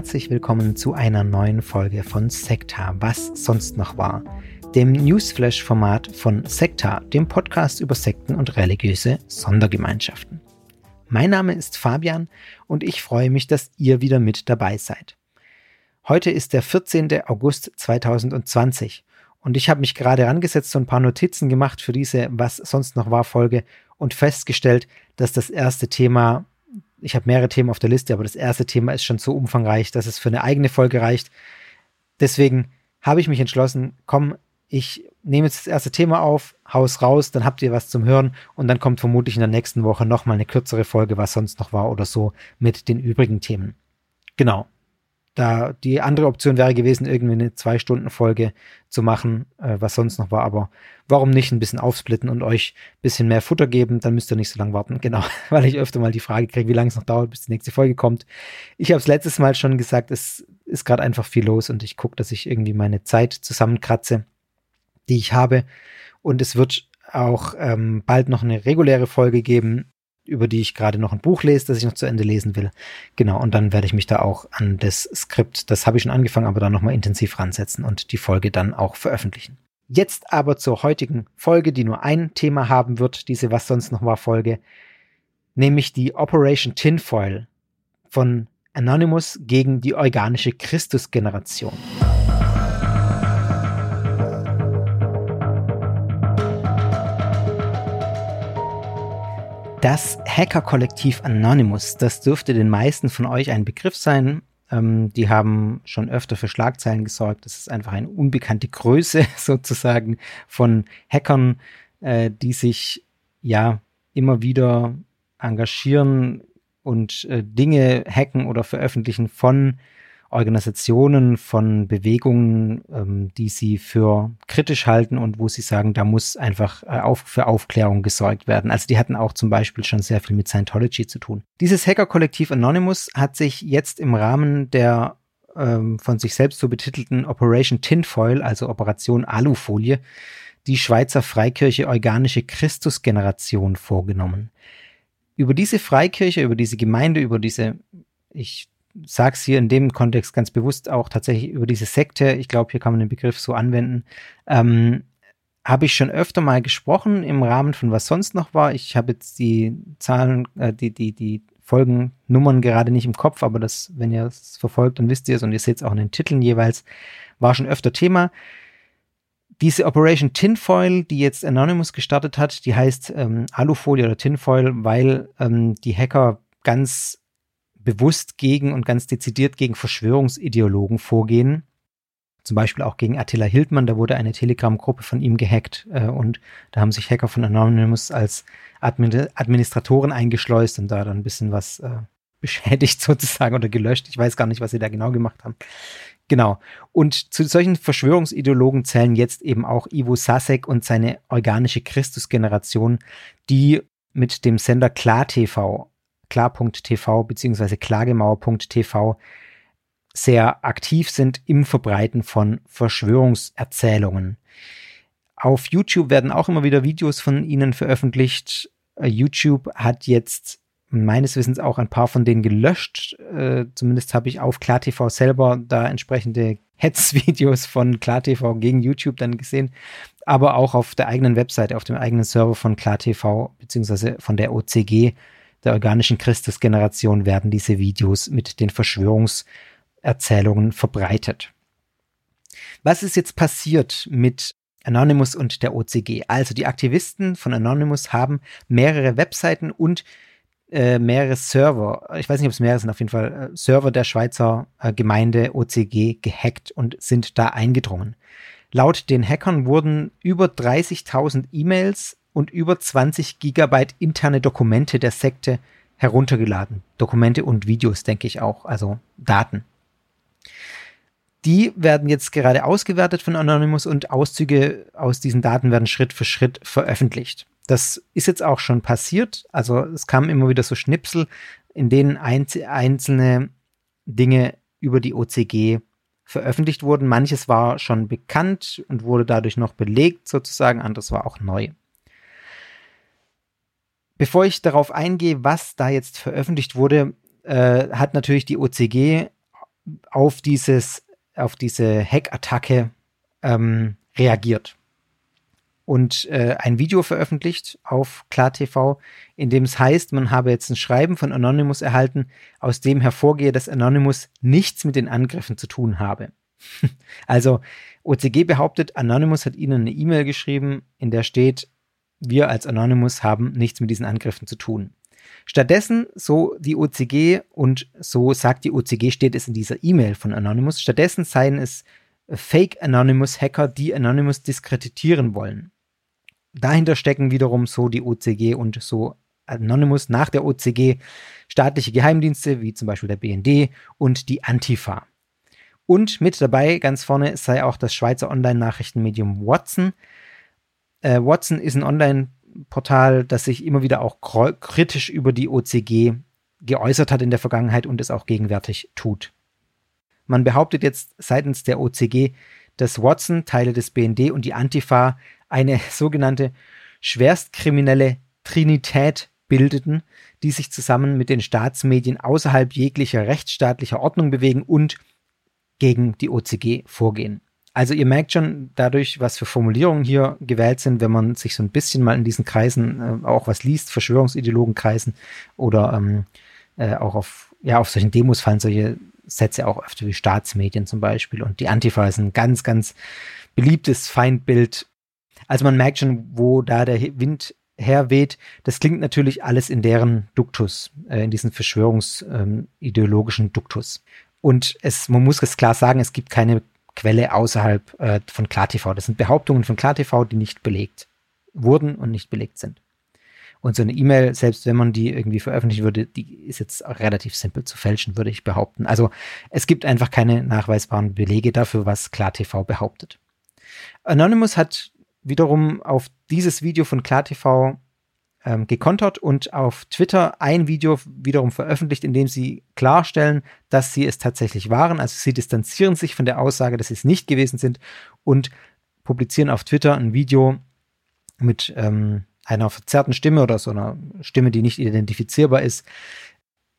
herzlich willkommen zu einer neuen Folge von Sekta, was sonst noch war, dem Newsflash-Format von Sekta, dem Podcast über Sekten und religiöse Sondergemeinschaften. Mein Name ist Fabian und ich freue mich, dass ihr wieder mit dabei seid. Heute ist der 14. August 2020 und ich habe mich gerade rangesetzt und ein paar Notizen gemacht für diese Was sonst noch war Folge und festgestellt, dass das erste Thema ich habe mehrere Themen auf der Liste, aber das erste Thema ist schon so umfangreich, dass es für eine eigene Folge reicht. Deswegen habe ich mich entschlossen, komm, ich nehme jetzt das erste Thema auf, haus raus, dann habt ihr was zum Hören und dann kommt vermutlich in der nächsten Woche nochmal eine kürzere Folge, was sonst noch war oder so mit den übrigen Themen. Genau. Da die andere Option wäre gewesen, irgendwie eine Zwei-Stunden-Folge zu machen, äh, was sonst noch war. Aber warum nicht ein bisschen aufsplitten und euch ein bisschen mehr Futter geben? Dann müsst ihr nicht so lange warten. Genau, weil ich öfter mal die Frage kriege, wie lange es noch dauert, bis die nächste Folge kommt. Ich habe es letztes Mal schon gesagt, es ist gerade einfach viel los und ich gucke, dass ich irgendwie meine Zeit zusammenkratze, die ich habe. Und es wird auch ähm, bald noch eine reguläre Folge geben, über die ich gerade noch ein Buch lese, das ich noch zu Ende lesen will. Genau, und dann werde ich mich da auch an das Skript, das habe ich schon angefangen, aber dann nochmal intensiv ransetzen und die Folge dann auch veröffentlichen. Jetzt aber zur heutigen Folge, die nur ein Thema haben wird, diese Was sonst noch war Folge, nämlich die Operation Tinfoil von Anonymous gegen die organische Christusgeneration. Das Hacker-Kollektiv Anonymous, das dürfte den meisten von euch ein Begriff sein. Ähm, die haben schon öfter für Schlagzeilen gesorgt. Das ist einfach eine unbekannte Größe sozusagen von Hackern, äh, die sich ja immer wieder engagieren und äh, Dinge hacken oder veröffentlichen von Organisationen, von Bewegungen, ähm, die sie für kritisch halten und wo sie sagen, da muss einfach äh, auf, für Aufklärung gesorgt werden. Also die hatten auch zum Beispiel schon sehr viel mit Scientology zu tun. Dieses Hacker-Kollektiv Anonymous hat sich jetzt im Rahmen der ähm, von sich selbst so betitelten Operation Tinfoil, also Operation Alufolie, die Schweizer Freikirche Organische Christusgeneration vorgenommen. Über diese Freikirche, über diese Gemeinde, über diese, ich sage es hier in dem Kontext ganz bewusst auch tatsächlich über diese Sekte, ich glaube, hier kann man den Begriff so anwenden, ähm, habe ich schon öfter mal gesprochen im Rahmen von was sonst noch war. Ich habe jetzt die Zahlen, äh, die, die, die Folgennummern gerade nicht im Kopf, aber das, wenn ihr es verfolgt, dann wisst ihr es und ihr seht es auch in den Titeln jeweils, war schon öfter Thema. Diese Operation Tinfoil, die jetzt Anonymous gestartet hat, die heißt ähm, Alufolie oder Tinfoil, weil ähm, die Hacker ganz bewusst gegen und ganz dezidiert gegen Verschwörungsideologen vorgehen. Zum Beispiel auch gegen Attila Hildmann, da wurde eine Telegram-Gruppe von ihm gehackt äh, und da haben sich Hacker von Anonymous als Admin Administratoren eingeschleust und da dann ein bisschen was äh, beschädigt sozusagen oder gelöscht. Ich weiß gar nicht, was sie da genau gemacht haben. Genau. Und zu solchen Verschwörungsideologen zählen jetzt eben auch Ivo Sasek und seine organische Christusgeneration, die mit dem Sender KlarTV klar.tv bzw. klagemauer.tv sehr aktiv sind im Verbreiten von Verschwörungserzählungen. Auf YouTube werden auch immer wieder Videos von ihnen veröffentlicht. Äh, YouTube hat jetzt meines Wissens auch ein paar von denen gelöscht. Äh, zumindest habe ich auf KlarTV selber da entsprechende Hetzvideos von KlarTV gegen YouTube dann gesehen. Aber auch auf der eigenen Webseite, auf dem eigenen Server von KlarTV bzw. von der OCG der organischen Christusgeneration werden diese Videos mit den Verschwörungserzählungen verbreitet. Was ist jetzt passiert mit Anonymous und der OCG? Also die Aktivisten von Anonymous haben mehrere Webseiten und äh, mehrere Server, ich weiß nicht, ob es mehrere sind, auf jeden Fall äh, Server der Schweizer äh, Gemeinde OCG gehackt und sind da eingedrungen. Laut den Hackern wurden über 30.000 E-Mails und über 20 Gigabyte interne Dokumente der Sekte heruntergeladen. Dokumente und Videos, denke ich auch, also Daten. Die werden jetzt gerade ausgewertet von Anonymous und Auszüge aus diesen Daten werden Schritt für Schritt veröffentlicht. Das ist jetzt auch schon passiert. Also es kamen immer wieder so Schnipsel, in denen einzelne Dinge über die OCG veröffentlicht wurden. Manches war schon bekannt und wurde dadurch noch belegt sozusagen, anderes war auch neu. Bevor ich darauf eingehe, was da jetzt veröffentlicht wurde, äh, hat natürlich die OCG auf dieses, auf diese Hack-Attacke ähm, reagiert und äh, ein Video veröffentlicht auf KlarTV, in dem es heißt, man habe jetzt ein Schreiben von Anonymous erhalten, aus dem hervorgehe, dass Anonymous nichts mit den Angriffen zu tun habe. also OCG behauptet, Anonymous hat ihnen eine E-Mail geschrieben, in der steht, wir als Anonymous haben nichts mit diesen Angriffen zu tun. Stattdessen, so die OCG und so sagt die OCG, steht es in dieser E-Mail von Anonymous, stattdessen seien es Fake Anonymous Hacker, die Anonymous diskreditieren wollen. Dahinter stecken wiederum so die OCG und so Anonymous nach der OCG staatliche Geheimdienste wie zum Beispiel der BND und die Antifa. Und mit dabei ganz vorne sei auch das Schweizer Online-Nachrichtenmedium Watson. Äh, Watson ist ein Online-Portal, das sich immer wieder auch kritisch über die OCG geäußert hat in der Vergangenheit und es auch gegenwärtig tut. Man behauptet jetzt seitens der OCG, dass Watson, Teile des BND und die Antifa eine sogenannte schwerstkriminelle Trinität bildeten, die sich zusammen mit den Staatsmedien außerhalb jeglicher rechtsstaatlicher Ordnung bewegen und gegen die OCG vorgehen. Also ihr merkt schon dadurch, was für Formulierungen hier gewählt sind, wenn man sich so ein bisschen mal in diesen Kreisen äh, auch was liest, Verschwörungsideologenkreisen oder ähm, äh, auch auf, ja, auf solchen Demos fallen solche Sätze auch öfter wie Staatsmedien zum Beispiel. Und die Antifa ist ein ganz, ganz beliebtes Feindbild. Also man merkt schon, wo da der Wind herweht. Das klingt natürlich alles in deren Duktus, äh, in diesen verschwörungsideologischen ähm, Duktus. Und es, man muss es klar sagen, es gibt keine Quelle außerhalb äh, von KlarTV. Das sind Behauptungen von KlarTV, die nicht belegt wurden und nicht belegt sind. Und so eine E-Mail, selbst wenn man die irgendwie veröffentlichen würde, die ist jetzt relativ simpel zu fälschen, würde ich behaupten. Also es gibt einfach keine nachweisbaren Belege dafür, was KlarTV behauptet. Anonymous hat wiederum auf dieses Video von KlarTV ähm, gekontert und auf Twitter ein Video wiederum veröffentlicht, in dem sie klarstellen, dass sie es tatsächlich waren. Also sie distanzieren sich von der Aussage, dass sie es nicht gewesen sind und publizieren auf Twitter ein Video mit ähm, einer verzerrten Stimme oder so einer Stimme, die nicht identifizierbar ist,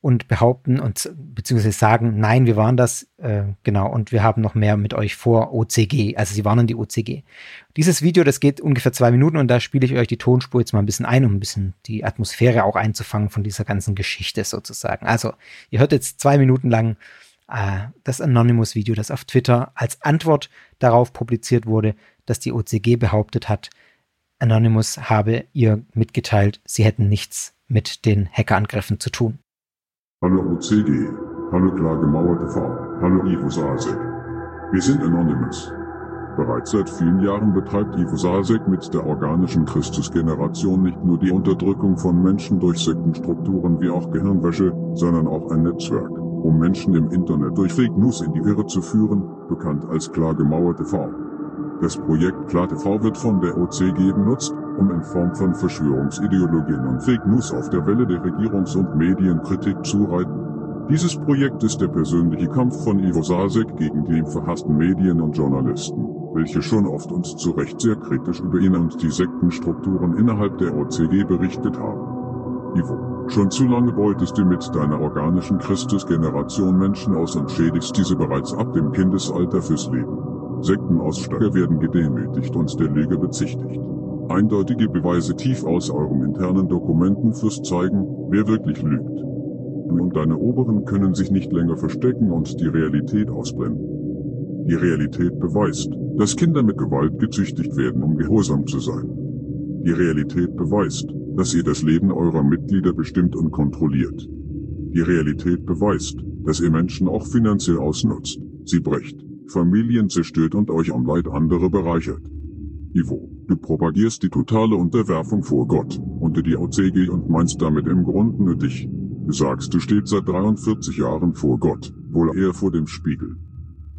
und behaupten und beziehungsweise sagen, nein, wir waren das, äh, genau, und wir haben noch mehr mit euch vor OCG. Also sie warnen die OCG. Dieses Video, das geht ungefähr zwei Minuten und da spiele ich euch die Tonspur jetzt mal ein bisschen ein, um ein bisschen die Atmosphäre auch einzufangen von dieser ganzen Geschichte sozusagen. Also, ihr hört jetzt zwei Minuten lang äh, das Anonymous-Video, das auf Twitter als Antwort darauf publiziert wurde, dass die OCG behauptet hat, Anonymous habe ihr mitgeteilt, sie hätten nichts mit den Hackerangriffen zu tun. Hallo OCG, hallo klar gemauerte V, hallo Ivo Sasek. Wir sind Anonymous. Bereits seit vielen Jahren betreibt Ivo Sasek mit der organischen Christusgeneration nicht nur die Unterdrückung von Menschen durch Sektenstrukturen wie auch Gehirnwäsche, sondern auch ein Netzwerk, um Menschen im Internet durch Fake News in die Irre zu führen, bekannt als klar gemauerte V. Das Projekt KlarTV wird von der OCG benutzt, um in Form von Verschwörungsideologien und Fake News auf der Welle der Regierungs- und Medienkritik zu reiten. Dieses Projekt ist der persönliche Kampf von Ivo Sasek gegen die verhassten Medien und Journalisten, welche schon oft uns zu Recht sehr kritisch über ihn und die Sektenstrukturen innerhalb der OCG berichtet haben. Ivo, schon zu lange beutest du mit deiner organischen Christusgeneration Menschen aus und schädigst diese bereits ab dem Kindesalter fürs Leben. Sektenaussteiger werden gedemütigt und der Lüge bezichtigt. Eindeutige Beweise tief aus eurem internen Dokumentenfluss zeigen, wer wirklich lügt. Du und deine Oberen können sich nicht länger verstecken und die Realität ausblenden. Die Realität beweist, dass Kinder mit Gewalt gezüchtigt werden, um gehorsam zu sein. Die Realität beweist, dass ihr das Leben eurer Mitglieder bestimmt und kontrolliert. Die Realität beweist, dass ihr Menschen auch finanziell ausnutzt, sie brecht, Familien zerstört und euch am Leid anderer bereichert. Ivo, du propagierst die totale Unterwerfung vor Gott, unter die OCG und meinst damit im Grund nur dich. Du sagst, du stehst seit 43 Jahren vor Gott, wohl eher vor dem Spiegel.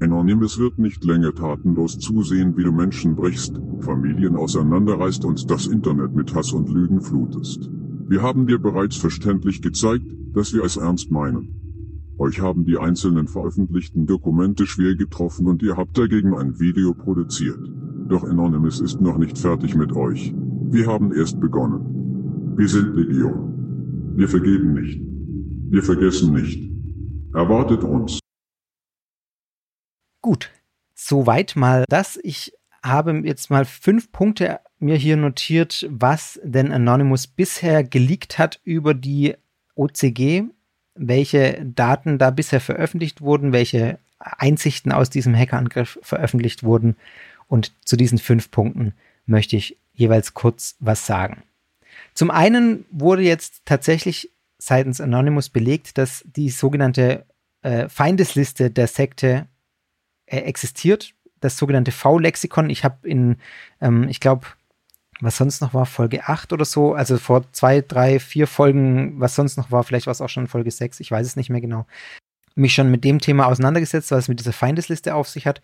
Anonymous wird nicht länger tatenlos zusehen, wie du Menschen brichst, Familien auseinanderreißt und das Internet mit Hass und Lügen flutest. Wir haben dir bereits verständlich gezeigt, dass wir es ernst meinen. Euch haben die einzelnen veröffentlichten Dokumente schwer getroffen und ihr habt dagegen ein Video produziert. Doch Anonymous ist noch nicht fertig mit euch. Wir haben erst begonnen. Wir sind Legion. Wir vergeben nicht. Wir vergessen nicht. Erwartet uns. Gut, soweit mal das. Ich habe jetzt mal fünf Punkte mir hier notiert, was denn Anonymous bisher geleakt hat über die OCG, welche Daten da bisher veröffentlicht wurden, welche Einsichten aus diesem Hackerangriff veröffentlicht wurden. Und zu diesen fünf Punkten möchte ich jeweils kurz was sagen. Zum einen wurde jetzt tatsächlich seitens Anonymous belegt, dass die sogenannte äh, Feindesliste der Sekte äh, existiert. Das sogenannte V-Lexikon. Ich habe in, ähm, ich glaube, was sonst noch war, Folge 8 oder so, also vor zwei, drei, vier Folgen, was sonst noch war, vielleicht war es auch schon Folge 6, ich weiß es nicht mehr genau, mich schon mit dem Thema auseinandergesetzt, was es mit dieser Feindesliste auf sich hat.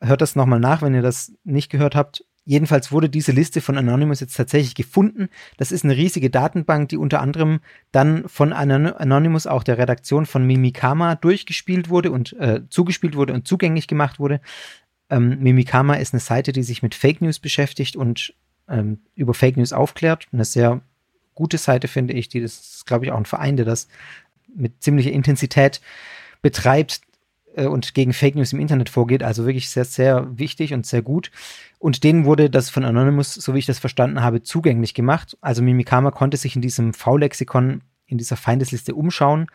Hört das nochmal nach, wenn ihr das nicht gehört habt. Jedenfalls wurde diese Liste von Anonymous jetzt tatsächlich gefunden. Das ist eine riesige Datenbank, die unter anderem dann von Anonymous, auch der Redaktion von Mimikama, durchgespielt wurde und äh, zugespielt wurde und zugänglich gemacht wurde. Ähm, Mimikama ist eine Seite, die sich mit Fake News beschäftigt und ähm, über Fake News aufklärt. Eine sehr gute Seite, finde ich. Die das ist, glaube ich, auch ein Verein, der das mit ziemlicher Intensität betreibt und gegen Fake News im Internet vorgeht. Also wirklich sehr, sehr wichtig und sehr gut. Und denen wurde das von Anonymous, so wie ich das verstanden habe, zugänglich gemacht. Also Mimikama konnte sich in diesem V-Lexikon, in dieser Feindesliste umschauen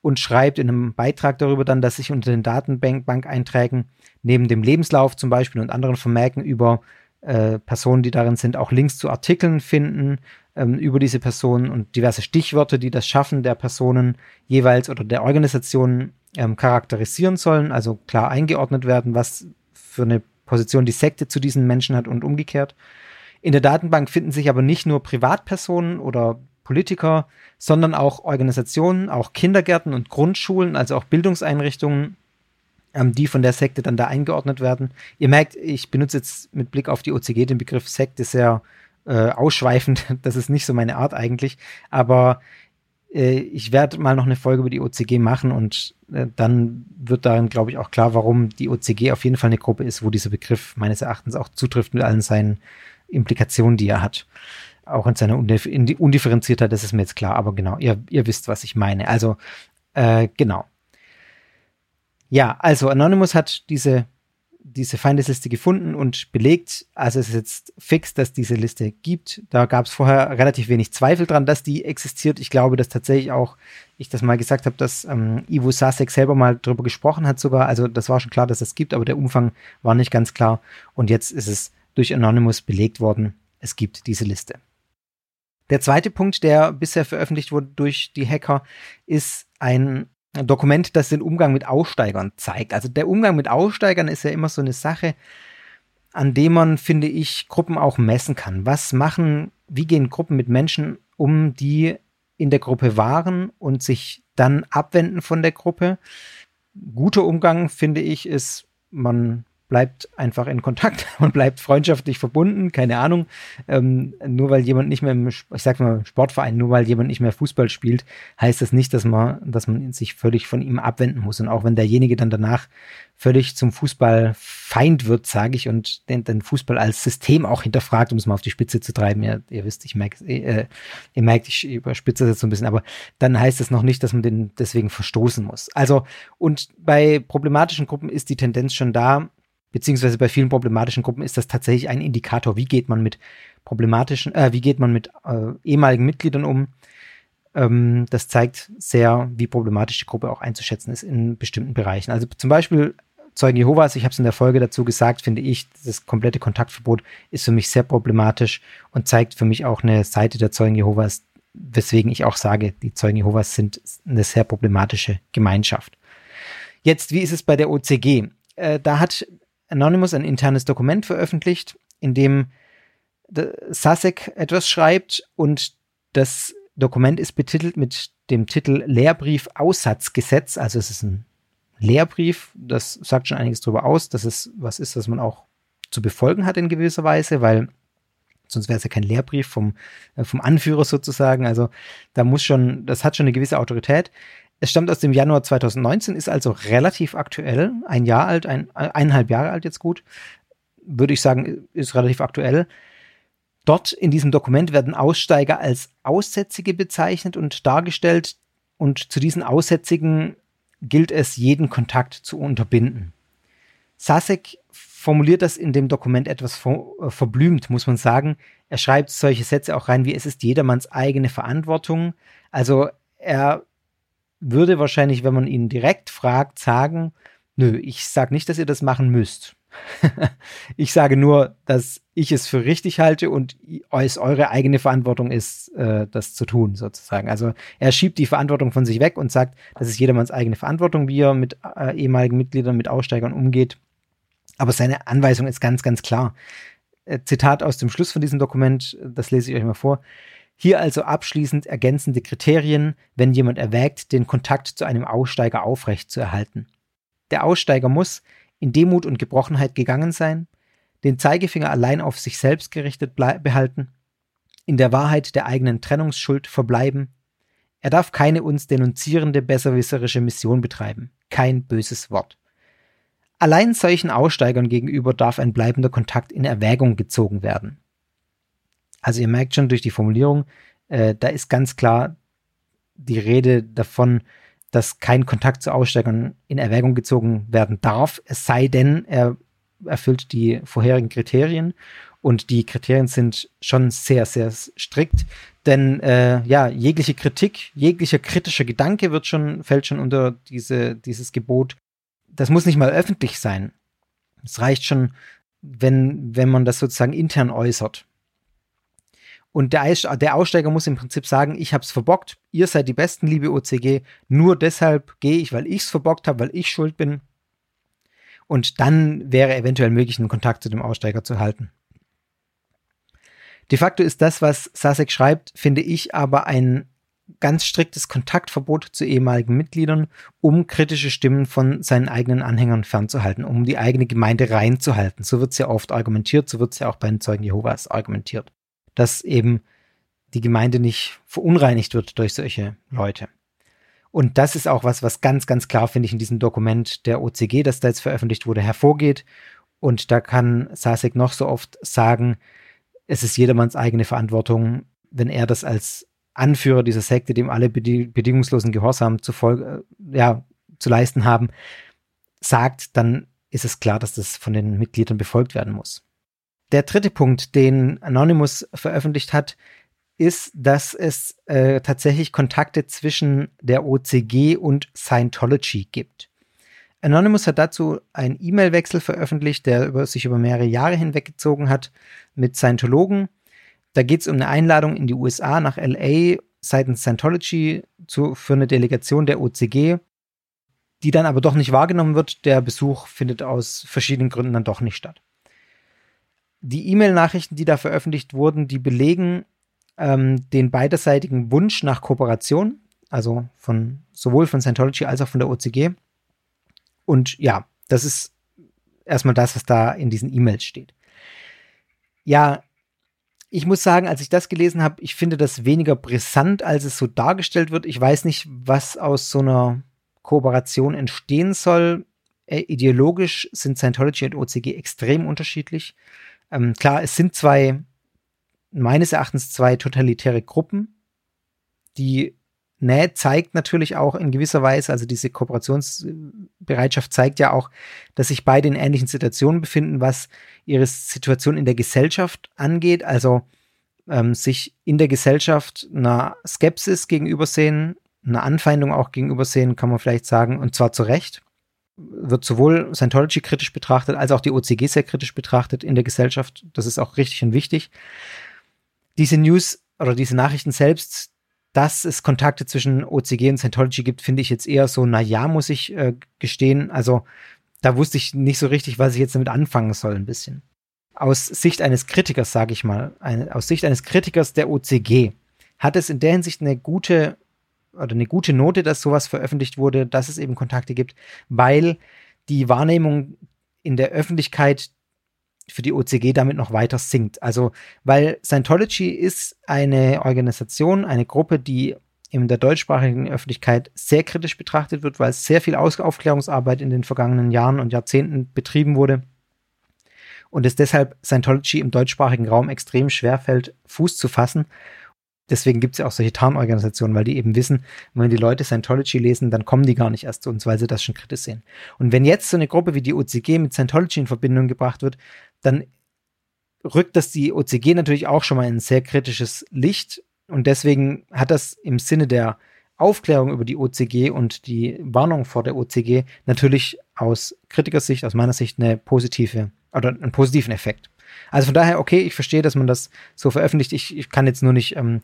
und schreibt in einem Beitrag darüber dann, dass sich unter den Datenbank-Einträgen neben dem Lebenslauf zum Beispiel und anderen Vermerken über äh, Personen, die darin sind, auch Links zu Artikeln finden ähm, über diese Personen und diverse Stichworte, die das Schaffen der Personen jeweils oder der Organisationen ähm, charakterisieren sollen, also klar eingeordnet werden, was für eine Position die Sekte zu diesen Menschen hat und umgekehrt. In der Datenbank finden sich aber nicht nur Privatpersonen oder Politiker, sondern auch Organisationen, auch Kindergärten und Grundschulen, also auch Bildungseinrichtungen, ähm, die von der Sekte dann da eingeordnet werden. Ihr merkt, ich benutze jetzt mit Blick auf die OCG den Begriff Sekte sehr äh, ausschweifend. Das ist nicht so meine Art eigentlich. Aber ich werde mal noch eine Folge über die OCG machen und äh, dann wird darin, glaube ich, auch klar, warum die OCG auf jeden Fall eine Gruppe ist, wo dieser Begriff meines Erachtens auch zutrifft mit allen seinen Implikationen, die er hat. Auch in seiner Undif in Undifferenziertheit, das ist mir jetzt klar, aber genau, ihr, ihr wisst, was ich meine. Also, äh, genau. Ja, also Anonymous hat diese, diese Feindesliste gefunden und belegt. Also es ist jetzt fix, dass diese Liste gibt. Da gab es vorher relativ wenig Zweifel dran, dass die existiert. Ich glaube, dass tatsächlich auch ich das mal gesagt habe, dass ähm, Ivo Sasek selber mal drüber gesprochen hat sogar. Also das war schon klar, dass es gibt, aber der Umfang war nicht ganz klar. Und jetzt ist es durch Anonymous belegt worden. Es gibt diese Liste. Der zweite Punkt, der bisher veröffentlicht wurde durch die Hacker, ist ein Dokument, das den Umgang mit Aussteigern zeigt. Also der Umgang mit Aussteigern ist ja immer so eine Sache, an dem man, finde ich, Gruppen auch messen kann. Was machen, wie gehen Gruppen mit Menschen um, die in der Gruppe waren und sich dann abwenden von der Gruppe? Guter Umgang, finde ich, ist, man bleibt einfach in Kontakt und bleibt freundschaftlich verbunden, keine Ahnung. Ähm, nur weil jemand nicht mehr im, ich sag mal, Sportverein, nur weil jemand nicht mehr Fußball spielt, heißt das nicht, dass man, dass man sich völlig von ihm abwenden muss. Und auch wenn derjenige dann danach völlig zum Fußballfeind wird, sage ich, und den, den, Fußball als System auch hinterfragt, um es mal auf die Spitze zu treiben. Ja, ihr wisst, ich merke, äh, ihr merkt, ich überspitze das jetzt so ein bisschen, aber dann heißt es noch nicht, dass man den deswegen verstoßen muss. Also, und bei problematischen Gruppen ist die Tendenz schon da, beziehungsweise bei vielen problematischen Gruppen ist das tatsächlich ein Indikator, wie geht man mit problematischen, äh, wie geht man mit äh, ehemaligen Mitgliedern um. Ähm, das zeigt sehr, wie problematisch die Gruppe auch einzuschätzen ist in bestimmten Bereichen. Also zum Beispiel Zeugen Jehovas, ich habe es in der Folge dazu gesagt, finde ich, das komplette Kontaktverbot ist für mich sehr problematisch und zeigt für mich auch eine Seite der Zeugen Jehovas, weswegen ich auch sage, die Zeugen Jehovas sind eine sehr problematische Gemeinschaft. Jetzt, wie ist es bei der OCG? Äh, da hat Anonymous ein internes Dokument veröffentlicht, in dem Sasek etwas schreibt und das Dokument ist betitelt mit dem Titel Lehrbrief Aussatzgesetz. Also es ist ein Lehrbrief, das sagt schon einiges darüber aus, dass es was ist, was man auch zu befolgen hat in gewisser Weise, weil sonst wäre es ja kein Lehrbrief vom, äh, vom Anführer sozusagen. Also da muss schon, das hat schon eine gewisse Autorität. Es stammt aus dem Januar 2019, ist also relativ aktuell, ein Jahr alt, ein, eineinhalb Jahre alt jetzt gut, würde ich sagen, ist relativ aktuell. Dort in diesem Dokument werden Aussteiger als Aussätzige bezeichnet und dargestellt und zu diesen Aussätzigen gilt es, jeden Kontakt zu unterbinden. Sasek formuliert das in dem Dokument etwas äh, verblümt, muss man sagen. Er schreibt solche Sätze auch rein, wie es ist jedermanns eigene Verantwortung. Also er würde wahrscheinlich, wenn man ihn direkt fragt, sagen, nö, ich sage nicht, dass ihr das machen müsst. ich sage nur, dass ich es für richtig halte und es eure eigene Verantwortung ist, äh, das zu tun, sozusagen. Also er schiebt die Verantwortung von sich weg und sagt, das ist jedermanns eigene Verantwortung, wie er mit äh, ehemaligen Mitgliedern, mit Aussteigern umgeht. Aber seine Anweisung ist ganz, ganz klar. Äh, Zitat aus dem Schluss von diesem Dokument, das lese ich euch mal vor. Hier also abschließend ergänzende Kriterien, wenn jemand erwägt, den Kontakt zu einem Aussteiger aufrechtzuerhalten. Der Aussteiger muss in Demut und Gebrochenheit gegangen sein, den Zeigefinger allein auf sich selbst gerichtet behalten, in der Wahrheit der eigenen Trennungsschuld verbleiben. Er darf keine uns denunzierende, besserwisserische Mission betreiben, kein böses Wort. Allein solchen Aussteigern gegenüber darf ein bleibender Kontakt in Erwägung gezogen werden. Also ihr merkt schon durch die Formulierung, äh, da ist ganz klar die Rede davon, dass kein Kontakt zu Aussteigern in Erwägung gezogen werden darf, es sei denn, er erfüllt die vorherigen Kriterien. Und die Kriterien sind schon sehr, sehr strikt. Denn äh, ja, jegliche Kritik, jeglicher kritischer Gedanke wird schon, fällt schon unter diese, dieses Gebot. Das muss nicht mal öffentlich sein. Es reicht schon, wenn, wenn man das sozusagen intern äußert. Und der, der Aussteiger muss im Prinzip sagen, ich habe es verbockt, ihr seid die Besten, liebe OCG, nur deshalb gehe ich, weil ich es verbockt habe, weil ich schuld bin. Und dann wäre eventuell möglich, einen Kontakt zu dem Aussteiger zu halten. De facto ist das, was Sasek schreibt, finde ich aber ein ganz striktes Kontaktverbot zu ehemaligen Mitgliedern, um kritische Stimmen von seinen eigenen Anhängern fernzuhalten, um die eigene Gemeinde reinzuhalten. So wird es ja oft argumentiert, so wird es ja auch bei den Zeugen Jehovas argumentiert dass eben die Gemeinde nicht verunreinigt wird durch solche Leute. Und das ist auch was, was ganz, ganz klar, finde ich, in diesem Dokument der OCG, das da jetzt veröffentlicht wurde, hervorgeht. Und da kann Sasek noch so oft sagen, es ist jedermanns eigene Verantwortung, wenn er das als Anführer dieser Sekte, dem alle bedingungslosen Gehorsam zu, ja, zu leisten haben, sagt, dann ist es klar, dass das von den Mitgliedern befolgt werden muss. Der dritte Punkt, den Anonymous veröffentlicht hat, ist, dass es äh, tatsächlich Kontakte zwischen der OCG und Scientology gibt. Anonymous hat dazu einen E-Mail-Wechsel veröffentlicht, der über, sich über mehrere Jahre hinweggezogen hat mit Scientologen. Da geht es um eine Einladung in die USA nach LA seitens Scientology zu, für eine Delegation der OCG, die dann aber doch nicht wahrgenommen wird. Der Besuch findet aus verschiedenen Gründen dann doch nicht statt die E-Mail-Nachrichten, die da veröffentlicht wurden, die belegen ähm, den beiderseitigen Wunsch nach Kooperation, also von sowohl von Scientology als auch von der OCG. Und ja, das ist erstmal das, was da in diesen E-Mails steht. Ja, ich muss sagen, als ich das gelesen habe, ich finde das weniger brisant, als es so dargestellt wird. Ich weiß nicht, was aus so einer Kooperation entstehen soll. Äh, ideologisch sind Scientology und OCG extrem unterschiedlich. Ähm, klar, es sind zwei, meines Erachtens zwei totalitäre Gruppen. Die Nähe zeigt natürlich auch in gewisser Weise, also diese Kooperationsbereitschaft zeigt ja auch, dass sich beide in ähnlichen Situationen befinden, was ihre Situation in der Gesellschaft angeht. Also ähm, sich in der Gesellschaft einer Skepsis gegenübersehen, einer Anfeindung auch gegenübersehen, kann man vielleicht sagen, und zwar zu Recht wird sowohl Scientology kritisch betrachtet, als auch die OCG sehr kritisch betrachtet in der Gesellschaft. Das ist auch richtig und wichtig. Diese News oder diese Nachrichten selbst, dass es Kontakte zwischen OCG und Scientology gibt, finde ich jetzt eher so, na ja, muss ich äh, gestehen. Also da wusste ich nicht so richtig, was ich jetzt damit anfangen soll, ein bisschen. Aus Sicht eines Kritikers, sage ich mal, eine, aus Sicht eines Kritikers der OCG, hat es in der Hinsicht eine gute oder eine gute Note, dass sowas veröffentlicht wurde, dass es eben Kontakte gibt, weil die Wahrnehmung in der Öffentlichkeit für die OCG damit noch weiter sinkt. Also, weil Scientology ist eine Organisation, eine Gruppe, die in der deutschsprachigen Öffentlichkeit sehr kritisch betrachtet wird, weil sehr viel Aufklärungsarbeit in den vergangenen Jahren und Jahrzehnten betrieben wurde und es deshalb Scientology im deutschsprachigen Raum extrem schwer fällt, Fuß zu fassen deswegen gibt es ja auch solche Tarnorganisationen, weil die eben wissen, wenn die Leute Scientology lesen, dann kommen die gar nicht erst zu uns, weil sie das schon kritisch sehen. Und wenn jetzt so eine Gruppe wie die OCG mit Scientology in Verbindung gebracht wird, dann rückt das die OCG natürlich auch schon mal in ein sehr kritisches Licht. Und deswegen hat das im Sinne der Aufklärung über die OCG und die Warnung vor der OCG natürlich aus Kritikersicht, aus meiner Sicht eine positive oder einen positiven Effekt. Also von daher, okay, ich verstehe, dass man das so veröffentlicht. Ich, ich kann jetzt nur nicht, ähm,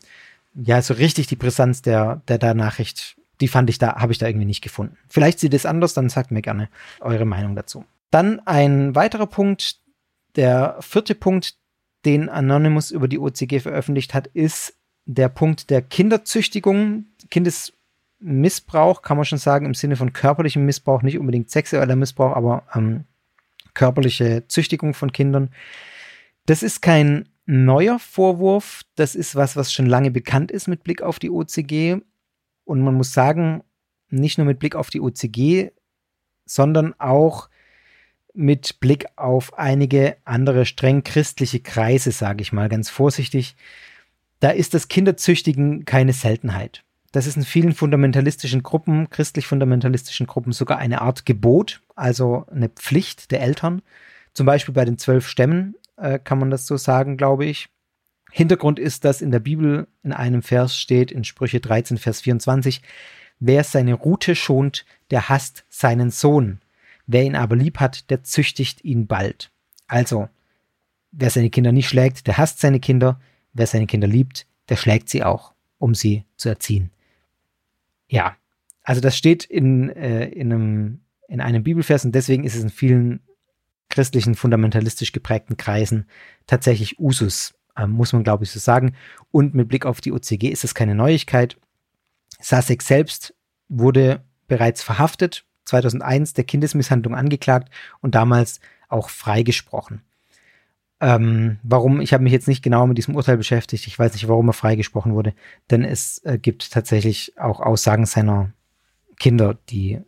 ja, so richtig die Brisanz der, der, der Nachricht, die fand ich da, habe ich da irgendwie nicht gefunden. Vielleicht sieht es anders, dann sagt mir gerne eure Meinung dazu. Dann ein weiterer Punkt, der vierte Punkt, den Anonymous über die OCG veröffentlicht hat, ist der Punkt der Kinderzüchtigung, Kindesmissbrauch, kann man schon sagen, im Sinne von körperlichem Missbrauch, nicht unbedingt sexueller Missbrauch, aber ähm, körperliche Züchtigung von Kindern. Das ist kein neuer Vorwurf, das ist was, was schon lange bekannt ist mit Blick auf die OCG. Und man muss sagen, nicht nur mit Blick auf die OCG, sondern auch mit Blick auf einige andere streng christliche Kreise, sage ich mal ganz vorsichtig. Da ist das Kinderzüchtigen keine Seltenheit. Das ist in vielen fundamentalistischen Gruppen, christlich-fundamentalistischen Gruppen sogar eine Art Gebot, also eine Pflicht der Eltern. Zum Beispiel bei den zwölf Stämmen äh, kann man das so sagen, glaube ich. Hintergrund ist, dass in der Bibel in einem Vers steht, in Sprüche 13, Vers 24, wer seine Rute schont, der hasst seinen Sohn. Wer ihn aber lieb hat, der züchtigt ihn bald. Also, wer seine Kinder nicht schlägt, der hasst seine Kinder. Wer seine Kinder liebt, der schlägt sie auch, um sie zu erziehen. Ja, also das steht in, äh, in, einem, in einem Bibelvers und deswegen ist es in vielen christlichen, fundamentalistisch geprägten Kreisen tatsächlich Usus, äh, muss man glaube ich so sagen. Und mit Blick auf die OCG ist es keine Neuigkeit. Sasek selbst wurde bereits verhaftet, 2001 der Kindesmisshandlung angeklagt und damals auch freigesprochen. Ähm, warum? Ich habe mich jetzt nicht genau mit diesem Urteil beschäftigt. Ich weiß nicht, warum er freigesprochen wurde, denn es äh, gibt tatsächlich auch Aussagen seiner Kinder, die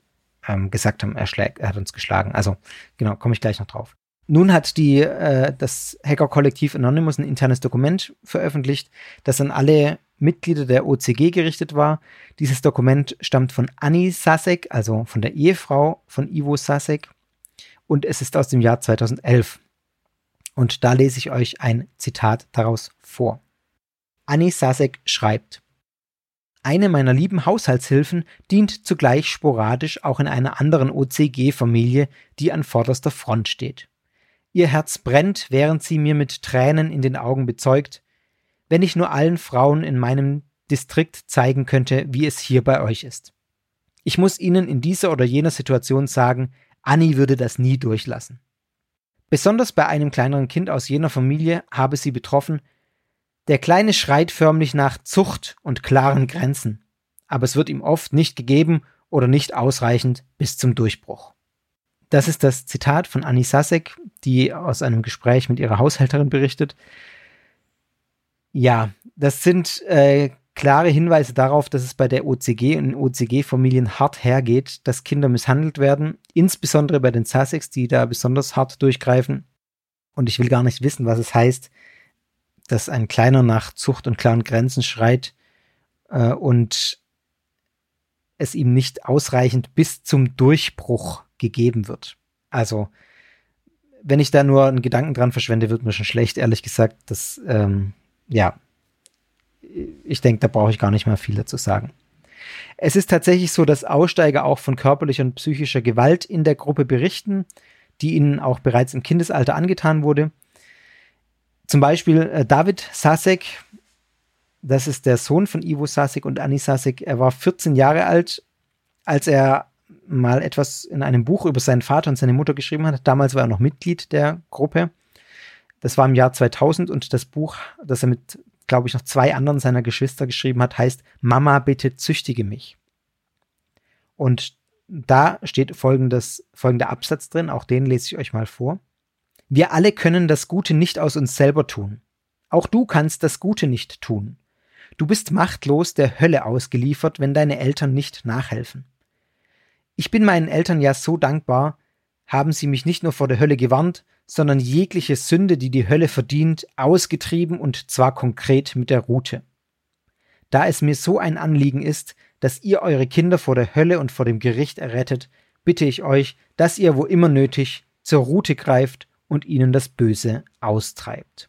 ähm, gesagt haben, er, schlägt, er hat uns geschlagen. Also genau, komme ich gleich noch drauf. Nun hat die, äh, das Hacker-Kollektiv Anonymous ein internes Dokument veröffentlicht, das an alle Mitglieder der OCG gerichtet war. Dieses Dokument stammt von Annie Sasek, also von der Ehefrau von Ivo Sasek, und es ist aus dem Jahr 2011. Und da lese ich euch ein Zitat daraus vor. Annie Sasek schreibt, eine meiner lieben Haushaltshilfen dient zugleich sporadisch auch in einer anderen OCG-Familie, die an vorderster Front steht. Ihr Herz brennt, während sie mir mit Tränen in den Augen bezeugt, wenn ich nur allen Frauen in meinem Distrikt zeigen könnte, wie es hier bei euch ist. Ich muss Ihnen in dieser oder jener Situation sagen, Annie würde das nie durchlassen. Besonders bei einem kleineren Kind aus jener Familie habe sie betroffen, der Kleine schreit förmlich nach Zucht und klaren Grenzen, aber es wird ihm oft nicht gegeben oder nicht ausreichend bis zum Durchbruch. Das ist das Zitat von Annie Sasek, die aus einem Gespräch mit ihrer Haushälterin berichtet. Ja, das sind äh, klare Hinweise darauf, dass es bei der OCG und OCG-Familien hart hergeht, dass Kinder misshandelt werden, insbesondere bei den Sussex, die da besonders hart durchgreifen. Und ich will gar nicht wissen, was es heißt, dass ein Kleiner nach Zucht und klaren Grenzen schreit äh, und es ihm nicht ausreichend bis zum Durchbruch gegeben wird. Also, wenn ich da nur einen Gedanken dran verschwende, wird mir schon schlecht, ehrlich gesagt. Das, ähm, ja, ich denke, da brauche ich gar nicht mehr viel dazu sagen. Es ist tatsächlich so, dass Aussteiger auch von körperlicher und psychischer Gewalt in der Gruppe berichten, die ihnen auch bereits im Kindesalter angetan wurde. Zum Beispiel äh, David Sasek, das ist der Sohn von Ivo Sasek und Annie Sasek. Er war 14 Jahre alt, als er mal etwas in einem Buch über seinen Vater und seine Mutter geschrieben hat. Damals war er noch Mitglied der Gruppe. Das war im Jahr 2000 und das Buch, das er mit, glaube ich, noch zwei anderen seiner Geschwister geschrieben hat, heißt Mama, bitte züchtige mich. Und da steht folgendes, folgender Absatz drin, auch den lese ich euch mal vor. Wir alle können das Gute nicht aus uns selber tun. Auch du kannst das Gute nicht tun. Du bist machtlos der Hölle ausgeliefert, wenn deine Eltern nicht nachhelfen. Ich bin meinen Eltern ja so dankbar, haben sie mich nicht nur vor der Hölle gewarnt, sondern jegliche Sünde, die die Hölle verdient, ausgetrieben und zwar konkret mit der Rute. Da es mir so ein Anliegen ist, dass ihr eure Kinder vor der Hölle und vor dem Gericht errettet, bitte ich euch, dass ihr wo immer nötig zur Rute greift und ihnen das Böse austreibt.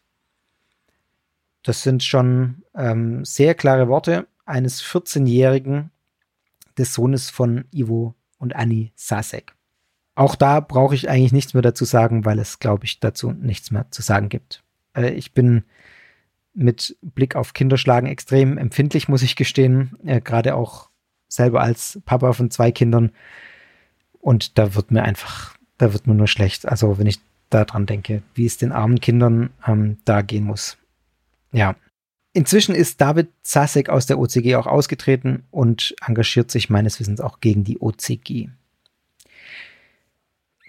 Das sind schon ähm, sehr klare Worte eines 14-Jährigen, des Sohnes von Ivo und Annie Sasek. Auch da brauche ich eigentlich nichts mehr dazu sagen, weil es, glaube ich, dazu nichts mehr zu sagen gibt. Äh, ich bin mit Blick auf Kinderschlagen extrem empfindlich, muss ich gestehen. Äh, Gerade auch selber als Papa von zwei Kindern. Und da wird mir einfach, da wird mir nur schlecht. Also wenn ich daran denke, wie es den armen Kindern ähm, da gehen muss. Ja. Inzwischen ist David Zasek aus der OCG auch ausgetreten und engagiert sich meines Wissens auch gegen die OCG.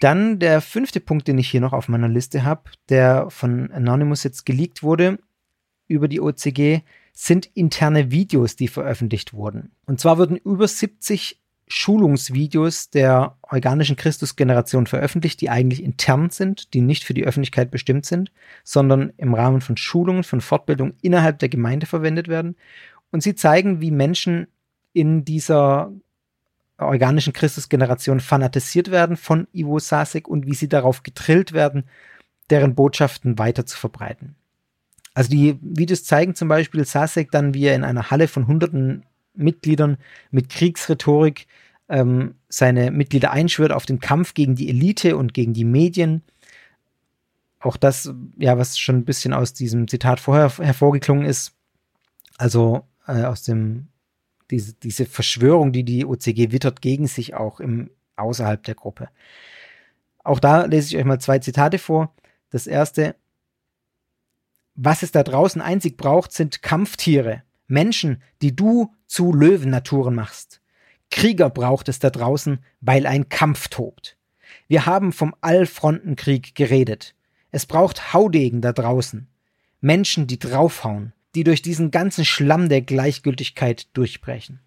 Dann der fünfte Punkt, den ich hier noch auf meiner Liste habe, der von Anonymous jetzt geleakt wurde über die OCG, sind interne Videos, die veröffentlicht wurden. Und zwar wurden über 70 Schulungsvideos der organischen Christusgeneration veröffentlicht, die eigentlich intern sind, die nicht für die Öffentlichkeit bestimmt sind, sondern im Rahmen von Schulungen, von Fortbildung innerhalb der Gemeinde verwendet werden. Und sie zeigen, wie Menschen in dieser organischen Christusgeneration fanatisiert werden von Ivo Sasek und wie sie darauf getrillt werden, deren Botschaften weiter zu verbreiten. Also die Videos zeigen zum Beispiel Sasek dann, wie er in einer Halle von hunderten Mitgliedern mit Kriegsrhetorik ähm, seine Mitglieder einschwört auf den Kampf gegen die Elite und gegen die Medien. Auch das, ja, was schon ein bisschen aus diesem Zitat vorher hervorgeklungen ist, also äh, aus dem, diese, diese Verschwörung, die die OCG wittert gegen sich auch im, außerhalb der Gruppe. Auch da lese ich euch mal zwei Zitate vor. Das erste, was es da draußen einzig braucht, sind Kampftiere. Menschen, die du zu Löwennaturen machst. Krieger braucht es da draußen, weil ein Kampf tobt. Wir haben vom Allfrontenkrieg geredet. Es braucht Haudegen da draußen. Menschen, die draufhauen, die durch diesen ganzen Schlamm der Gleichgültigkeit durchbrechen.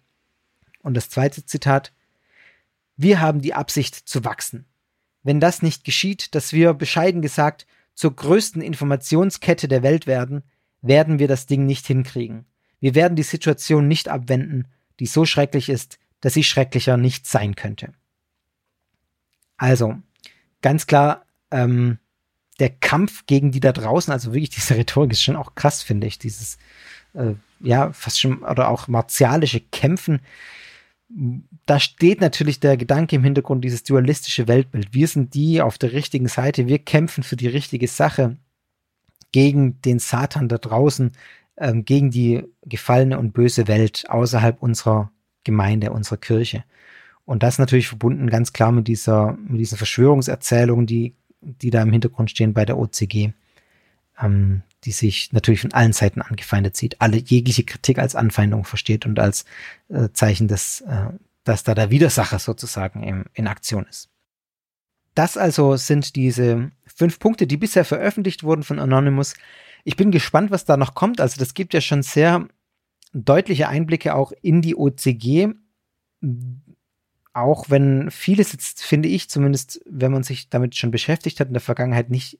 Und das zweite Zitat. Wir haben die Absicht zu wachsen. Wenn das nicht geschieht, dass wir, bescheiden gesagt, zur größten Informationskette der Welt werden, werden wir das Ding nicht hinkriegen. Wir werden die Situation nicht abwenden, die so schrecklich ist, dass sie schrecklicher nicht sein könnte. Also, ganz klar, ähm, der Kampf gegen die da draußen, also wirklich diese Rhetorik ist schon auch krass, finde ich. Dieses, äh, ja, fast schon, oder auch martialische Kämpfen. Da steht natürlich der Gedanke im Hintergrund, dieses dualistische Weltbild. Wir sind die auf der richtigen Seite, wir kämpfen für die richtige Sache gegen den Satan da draußen, ähm, gegen die gefallene und böse Welt außerhalb unserer Gemeinde, unserer Kirche. Und das natürlich verbunden ganz klar mit dieser, mit dieser Verschwörungserzählung, die, die da im Hintergrund stehen bei der OCG, ähm, die sich natürlich von allen Seiten angefeindet sieht, alle jegliche Kritik als Anfeindung versteht und als äh, Zeichen des, äh, dass da der Widersacher sozusagen im, in Aktion ist. Das also sind diese fünf Punkte, die bisher veröffentlicht wurden von Anonymous. Ich bin gespannt, was da noch kommt. Also das gibt ja schon sehr deutliche Einblicke auch in die OCG. Auch wenn vieles jetzt, finde ich zumindest, wenn man sich damit schon beschäftigt hat in der Vergangenheit, nicht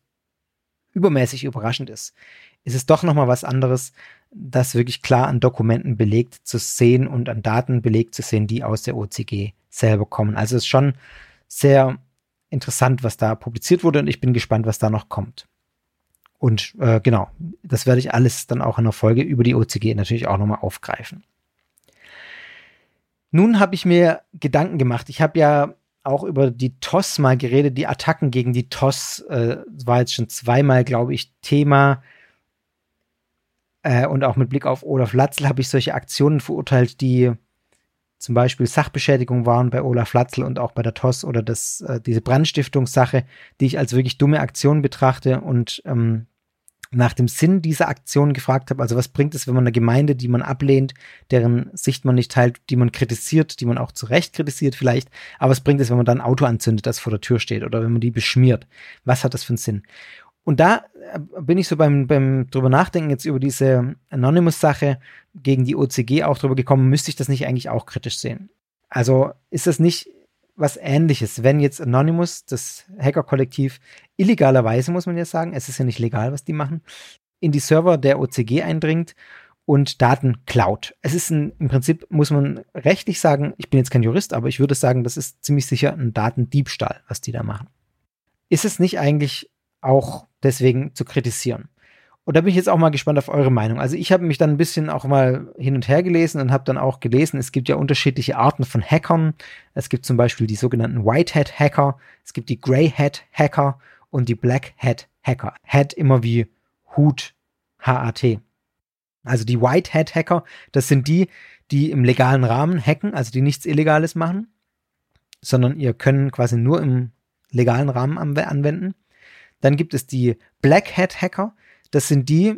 übermäßig überraschend ist, ist es doch nochmal was anderes, das wirklich klar an Dokumenten belegt zu sehen und an Daten belegt zu sehen, die aus der OCG selber kommen. Also es ist schon sehr interessant, was da publiziert wurde und ich bin gespannt, was da noch kommt. Und äh, genau, das werde ich alles dann auch in der Folge über die OCG natürlich auch nochmal aufgreifen. Nun habe ich mir Gedanken gemacht. Ich habe ja auch über die TOS mal geredet, die Attacken gegen die TOS äh, war jetzt schon zweimal, glaube ich, Thema. Äh, und auch mit Blick auf Olaf Latzl habe ich solche Aktionen verurteilt, die zum Beispiel Sachbeschädigung waren bei Olaf Latzl und auch bei der TOS oder das, äh, diese Brandstiftungssache, die ich als wirklich dumme Aktion betrachte und ähm, nach dem Sinn dieser Aktion gefragt habe. Also was bringt es, wenn man eine Gemeinde, die man ablehnt, deren Sicht man nicht teilt, die man kritisiert, die man auch zu Recht kritisiert vielleicht, aber was bringt es, wenn man dann ein Auto anzündet, das vor der Tür steht oder wenn man die beschmiert? Was hat das für einen Sinn? Und da äh, bin ich so beim, beim drüber nachdenken jetzt über diese Anonymous-Sache gegen die OCG auch drüber gekommen, müsste ich das nicht eigentlich auch kritisch sehen? Also ist das nicht was ähnliches. Wenn jetzt Anonymous, das Hacker-Kollektiv, illegalerweise, muss man ja sagen, es ist ja nicht legal, was die machen, in die Server der OCG eindringt und Daten klaut. Es ist ein, im Prinzip, muss man rechtlich sagen, ich bin jetzt kein Jurist, aber ich würde sagen, das ist ziemlich sicher ein Datendiebstahl, was die da machen. Ist es nicht eigentlich auch deswegen zu kritisieren? Und da bin ich jetzt auch mal gespannt auf eure Meinung. Also ich habe mich dann ein bisschen auch mal hin und her gelesen und habe dann auch gelesen, es gibt ja unterschiedliche Arten von Hackern. Es gibt zum Beispiel die sogenannten White Hat Hacker, es gibt die Grey Hat Hacker und die Black Hat Hacker. Hat immer wie Hut, H-A-T. Also die White Hat Hacker, das sind die, die im legalen Rahmen hacken, also die nichts Illegales machen, sondern ihr können quasi nur im legalen Rahmen anwenden. Dann gibt es die Black Hat Hacker, das sind die,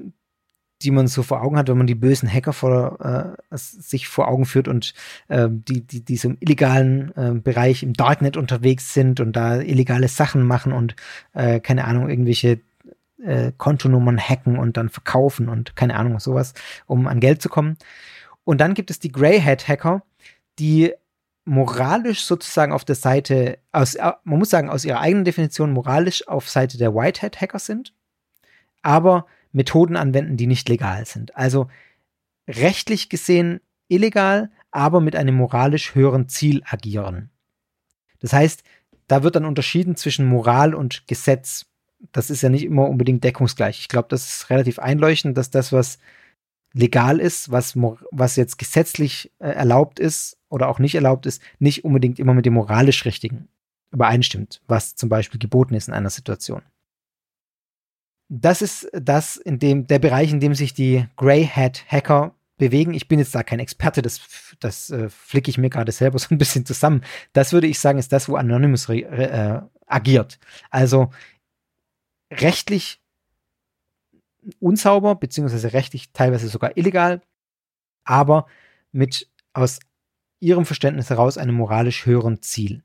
die man so vor Augen hat, wenn man die bösen Hacker vor, äh, sich vor Augen führt und äh, die, die, die so im illegalen äh, Bereich im Darknet unterwegs sind und da illegale Sachen machen und äh, keine Ahnung, irgendwelche äh, Kontonummern hacken und dann verkaufen und keine Ahnung, sowas, um an Geld zu kommen. Und dann gibt es die Grey Hat Hacker, die moralisch sozusagen auf der Seite, aus, äh, man muss sagen, aus ihrer eigenen Definition moralisch auf Seite der White Hat Hacker sind aber Methoden anwenden, die nicht legal sind. Also rechtlich gesehen illegal, aber mit einem moralisch höheren Ziel agieren. Das heißt, da wird dann unterschieden zwischen Moral und Gesetz. Das ist ja nicht immer unbedingt deckungsgleich. Ich glaube, das ist relativ einleuchtend, dass das, was legal ist, was, was jetzt gesetzlich äh, erlaubt ist oder auch nicht erlaubt ist, nicht unbedingt immer mit dem moralisch Richtigen übereinstimmt, was zum Beispiel geboten ist in einer Situation das ist das, in dem, der Bereich, in dem sich die Grey Hat Hacker bewegen. Ich bin jetzt da kein Experte, das, das äh, flicke ich mir gerade selber so ein bisschen zusammen. Das würde ich sagen, ist das, wo Anonymous äh, agiert. Also rechtlich unsauber, beziehungsweise rechtlich teilweise sogar illegal, aber mit aus ihrem Verständnis heraus einem moralisch höheren Ziel.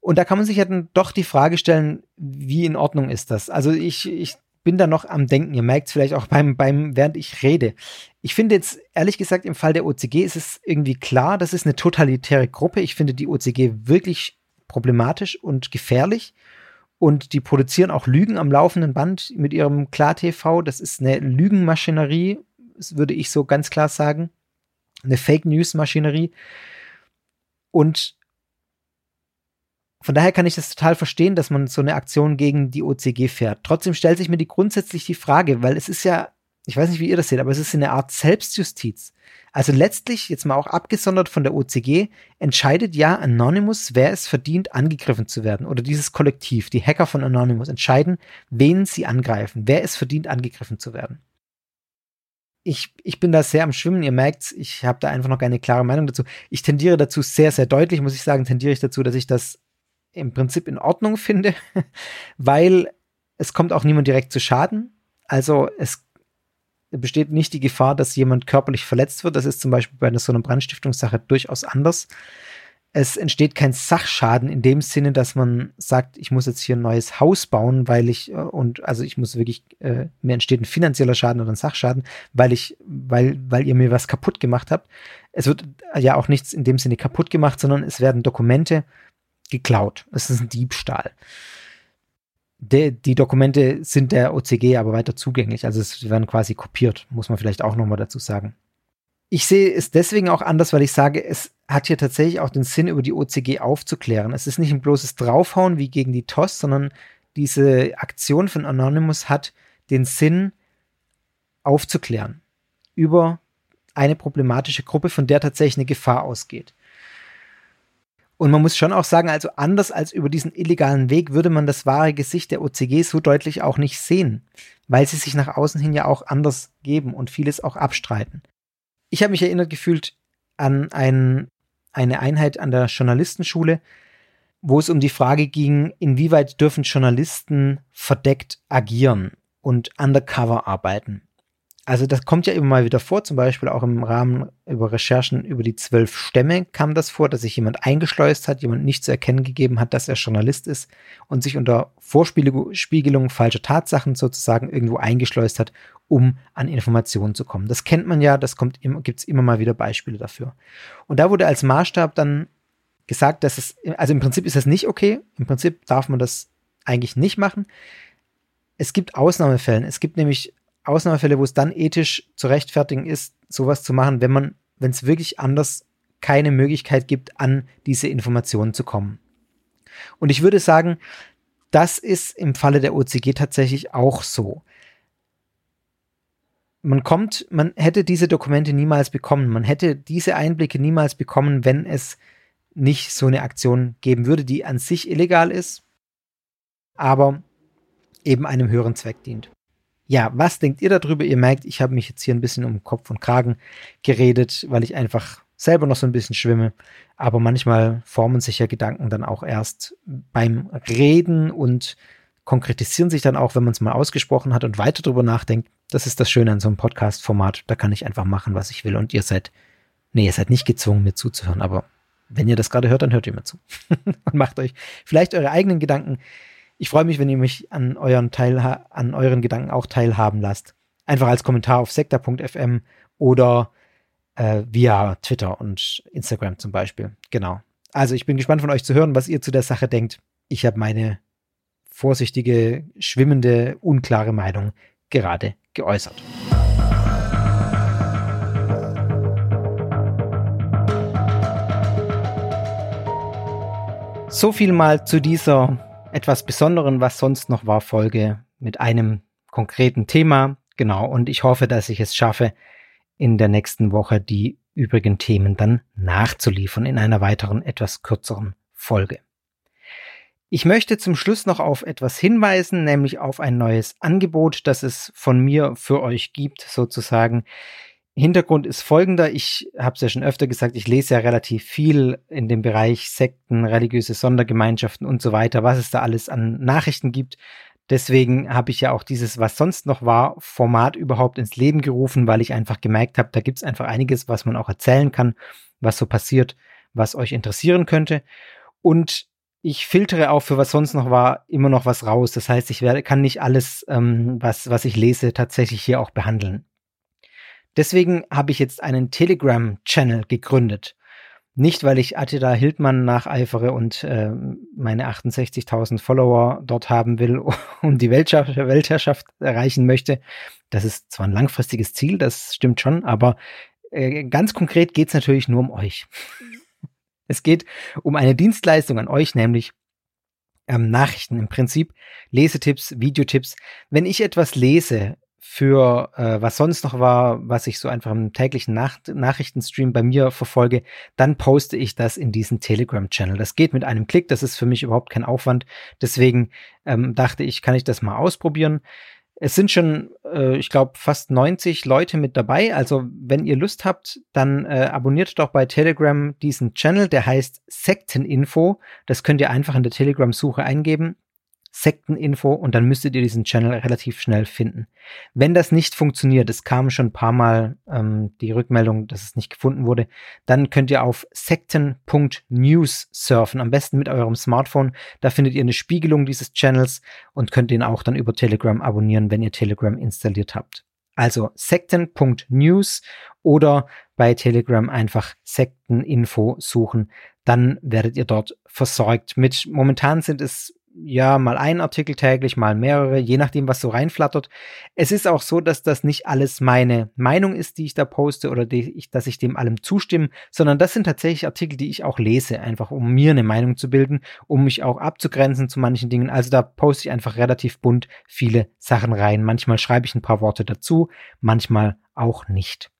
Und da kann man sich ja dann doch die Frage stellen, wie in Ordnung ist das? Also ich, ich bin da noch am Denken. Ihr merkt es vielleicht auch beim, beim, während ich rede. Ich finde jetzt, ehrlich gesagt, im Fall der OCG ist es irgendwie klar, das ist eine totalitäre Gruppe. Ich finde die OCG wirklich problematisch und gefährlich. Und die produzieren auch Lügen am laufenden Band mit ihrem Klar-TV. Das ist eine Lügenmaschinerie, das würde ich so ganz klar sagen. Eine Fake-News-Maschinerie. Und von daher kann ich das total verstehen, dass man so eine Aktion gegen die OCG fährt. Trotzdem stellt sich mir die grundsätzlich die Frage, weil es ist ja, ich weiß nicht, wie ihr das seht, aber es ist eine Art Selbstjustiz. Also letztlich, jetzt mal auch abgesondert von der OCG, entscheidet ja Anonymous, wer es verdient, angegriffen zu werden. Oder dieses Kollektiv, die Hacker von Anonymous, entscheiden, wen sie angreifen, wer es verdient, angegriffen zu werden. Ich, ich bin da sehr am Schwimmen, ihr merkt, ich habe da einfach noch keine klare Meinung dazu. Ich tendiere dazu sehr, sehr deutlich, muss ich sagen, tendiere ich dazu, dass ich das im Prinzip in Ordnung finde, weil es kommt auch niemand direkt zu Schaden. Also es besteht nicht die Gefahr, dass jemand körperlich verletzt wird. Das ist zum Beispiel bei einer so einer Brandstiftungssache durchaus anders. Es entsteht kein Sachschaden in dem Sinne, dass man sagt, ich muss jetzt hier ein neues Haus bauen, weil ich äh, und also ich muss wirklich äh, mir entsteht ein finanzieller Schaden oder ein Sachschaden, weil ich weil weil ihr mir was kaputt gemacht habt. Es wird ja auch nichts in dem Sinne kaputt gemacht, sondern es werden Dokumente geklaut. Es ist ein Diebstahl. De, die Dokumente sind der OCG aber weiter zugänglich, also es werden quasi kopiert, muss man vielleicht auch nochmal dazu sagen. Ich sehe es deswegen auch anders, weil ich sage, es hat hier tatsächlich auch den Sinn, über die OCG aufzuklären. Es ist nicht ein bloßes Draufhauen wie gegen die TOS, sondern diese Aktion von Anonymous hat den Sinn, aufzuklären über eine problematische Gruppe, von der tatsächlich eine Gefahr ausgeht. Und man muss schon auch sagen, also anders als über diesen illegalen Weg würde man das wahre Gesicht der OCG so deutlich auch nicht sehen, weil sie sich nach außen hin ja auch anders geben und vieles auch abstreiten. Ich habe mich erinnert gefühlt an ein, eine Einheit an der Journalistenschule, wo es um die Frage ging, inwieweit dürfen Journalisten verdeckt agieren und undercover arbeiten also das kommt ja immer mal wieder vor, zum Beispiel auch im Rahmen über Recherchen über die zwölf Stämme kam das vor, dass sich jemand eingeschleust hat, jemand nicht zu erkennen gegeben hat, dass er Journalist ist und sich unter Vorspiegelung falscher Tatsachen sozusagen irgendwo eingeschleust hat, um an Informationen zu kommen. Das kennt man ja, das gibt es immer mal wieder Beispiele dafür. Und da wurde als Maßstab dann gesagt, dass es, also im Prinzip ist das nicht okay, im Prinzip darf man das eigentlich nicht machen. Es gibt Ausnahmefällen. Es gibt nämlich Ausnahmefälle, wo es dann ethisch zu rechtfertigen ist, sowas zu machen, wenn man, wenn es wirklich anders keine Möglichkeit gibt, an diese Informationen zu kommen. Und ich würde sagen, das ist im Falle der OCG tatsächlich auch so. Man kommt, man hätte diese Dokumente niemals bekommen, man hätte diese Einblicke niemals bekommen, wenn es nicht so eine Aktion geben würde, die an sich illegal ist, aber eben einem höheren Zweck dient. Ja, was denkt ihr darüber? Ihr merkt, ich habe mich jetzt hier ein bisschen um Kopf und Kragen geredet, weil ich einfach selber noch so ein bisschen schwimme. Aber manchmal formen sich ja Gedanken dann auch erst beim Reden und konkretisieren sich dann auch, wenn man es mal ausgesprochen hat und weiter darüber nachdenkt. Das ist das Schöne an so einem Podcast-Format. Da kann ich einfach machen, was ich will. Und ihr seid, nee, ihr seid nicht gezwungen, mir zuzuhören. Aber wenn ihr das gerade hört, dann hört ihr mir zu. und macht euch vielleicht eure eigenen Gedanken. Ich freue mich, wenn ihr mich an euren Teil, an euren Gedanken auch teilhaben lasst. Einfach als Kommentar auf sektor.fm oder äh, via Twitter und Instagram zum Beispiel. Genau. Also ich bin gespannt von euch zu hören, was ihr zu der Sache denkt. Ich habe meine vorsichtige, schwimmende, unklare Meinung gerade geäußert. So viel mal zu dieser etwas besonderen, was sonst noch war, Folge mit einem konkreten Thema. Genau, und ich hoffe, dass ich es schaffe, in der nächsten Woche die übrigen Themen dann nachzuliefern in einer weiteren, etwas kürzeren Folge. Ich möchte zum Schluss noch auf etwas hinweisen, nämlich auf ein neues Angebot, das es von mir für euch gibt, sozusagen. Hintergrund ist folgender. Ich habe es ja schon öfter gesagt, ich lese ja relativ viel in dem Bereich Sekten, religiöse Sondergemeinschaften und so weiter, was es da alles an Nachrichten gibt. Deswegen habe ich ja auch dieses Was sonst noch war Format überhaupt ins Leben gerufen, weil ich einfach gemerkt habe, da gibt es einfach einiges, was man auch erzählen kann, was so passiert, was euch interessieren könnte. Und ich filtere auch für was sonst noch war immer noch was raus. Das heißt, ich werde, kann nicht alles, ähm, was, was ich lese, tatsächlich hier auch behandeln. Deswegen habe ich jetzt einen Telegram-Channel gegründet. Nicht, weil ich Attila Hildmann nacheifere und äh, meine 68.000 Follower dort haben will und die Weltherrschaft erreichen möchte. Das ist zwar ein langfristiges Ziel, das stimmt schon, aber äh, ganz konkret geht es natürlich nur um euch. es geht um eine Dienstleistung an euch, nämlich ähm, Nachrichten im Prinzip, Lesetipps, Videotipps. Wenn ich etwas lese, für äh, was sonst noch war, was ich so einfach im täglichen Nach Nachrichtenstream bei mir verfolge, dann poste ich das in diesen Telegram-Channel. Das geht mit einem Klick, das ist für mich überhaupt kein Aufwand. Deswegen ähm, dachte ich, kann ich das mal ausprobieren. Es sind schon, äh, ich glaube, fast 90 Leute mit dabei. Also wenn ihr Lust habt, dann äh, abonniert doch bei Telegram diesen Channel, der heißt Sekteninfo. Das könnt ihr einfach in der Telegram-Suche eingeben. Sekteninfo und dann müsstet ihr diesen Channel relativ schnell finden. Wenn das nicht funktioniert, es kam schon ein paar Mal ähm, die Rückmeldung, dass es nicht gefunden wurde, dann könnt ihr auf sekten.news surfen, am besten mit eurem Smartphone. Da findet ihr eine Spiegelung dieses Channels und könnt ihn auch dann über Telegram abonnieren, wenn ihr Telegram installiert habt. Also sekten.news oder bei Telegram einfach Sekteninfo suchen, dann werdet ihr dort versorgt mit momentan sind es ja, mal ein Artikel täglich, mal mehrere, je nachdem, was so reinflattert. Es ist auch so, dass das nicht alles meine Meinung ist, die ich da poste oder die ich, dass ich dem allem zustimme, sondern das sind tatsächlich Artikel, die ich auch lese, einfach um mir eine Meinung zu bilden, um mich auch abzugrenzen zu manchen Dingen. Also da poste ich einfach relativ bunt viele Sachen rein. Manchmal schreibe ich ein paar Worte dazu, manchmal auch nicht.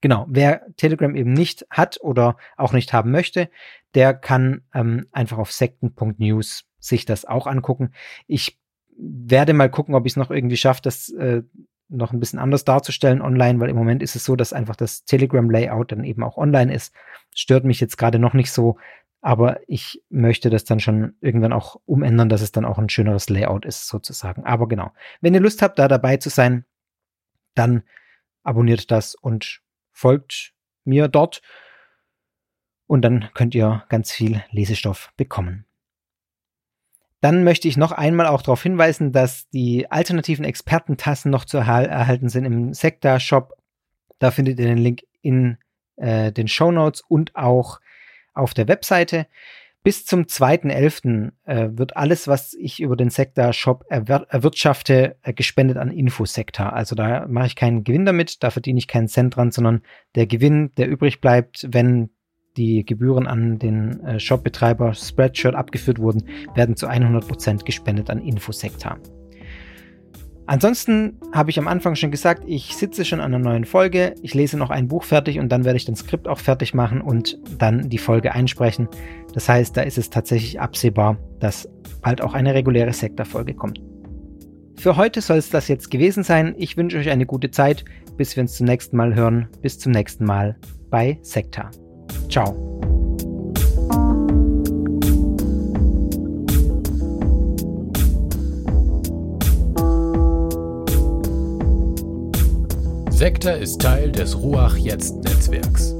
Genau, wer Telegram eben nicht hat oder auch nicht haben möchte, der kann ähm, einfach auf sekten.news sich das auch angucken. Ich werde mal gucken, ob ich es noch irgendwie schaffe, das äh, noch ein bisschen anders darzustellen online, weil im Moment ist es so, dass einfach das Telegram-Layout dann eben auch online ist. Stört mich jetzt gerade noch nicht so, aber ich möchte das dann schon irgendwann auch umändern, dass es dann auch ein schöneres Layout ist, sozusagen. Aber genau, wenn ihr Lust habt, da dabei zu sein, dann abonniert das und folgt mir dort. Und dann könnt ihr ganz viel Lesestoff bekommen. Dann möchte ich noch einmal auch darauf hinweisen, dass die alternativen Expertentassen noch zu erhalten sind im Sekta-Shop. Da findet ihr den Link in äh, den Show Notes und auch auf der Webseite. Bis zum 2.11. Äh, wird alles, was ich über den Sektor Shop erwir erwirtschafte, äh, gespendet an Infosektor. Also da mache ich keinen Gewinn damit, da verdiene ich keinen Cent dran, sondern der Gewinn, der übrig bleibt, wenn die Gebühren an den äh, Shopbetreiber Spreadshirt abgeführt wurden, werden zu 100% gespendet an Infosektor. Ansonsten habe ich am Anfang schon gesagt, ich sitze schon an einer neuen Folge, ich lese noch ein Buch fertig und dann werde ich das Skript auch fertig machen und dann die Folge einsprechen. Das heißt, da ist es tatsächlich absehbar, dass bald auch eine reguläre Sektor-Folge kommt. Für heute soll es das jetzt gewesen sein. Ich wünsche euch eine gute Zeit, bis wir uns zum nächsten Mal hören. Bis zum nächsten Mal bei Sektor. Ciao. Sektor ist Teil des Ruach Jetzt Netzwerks.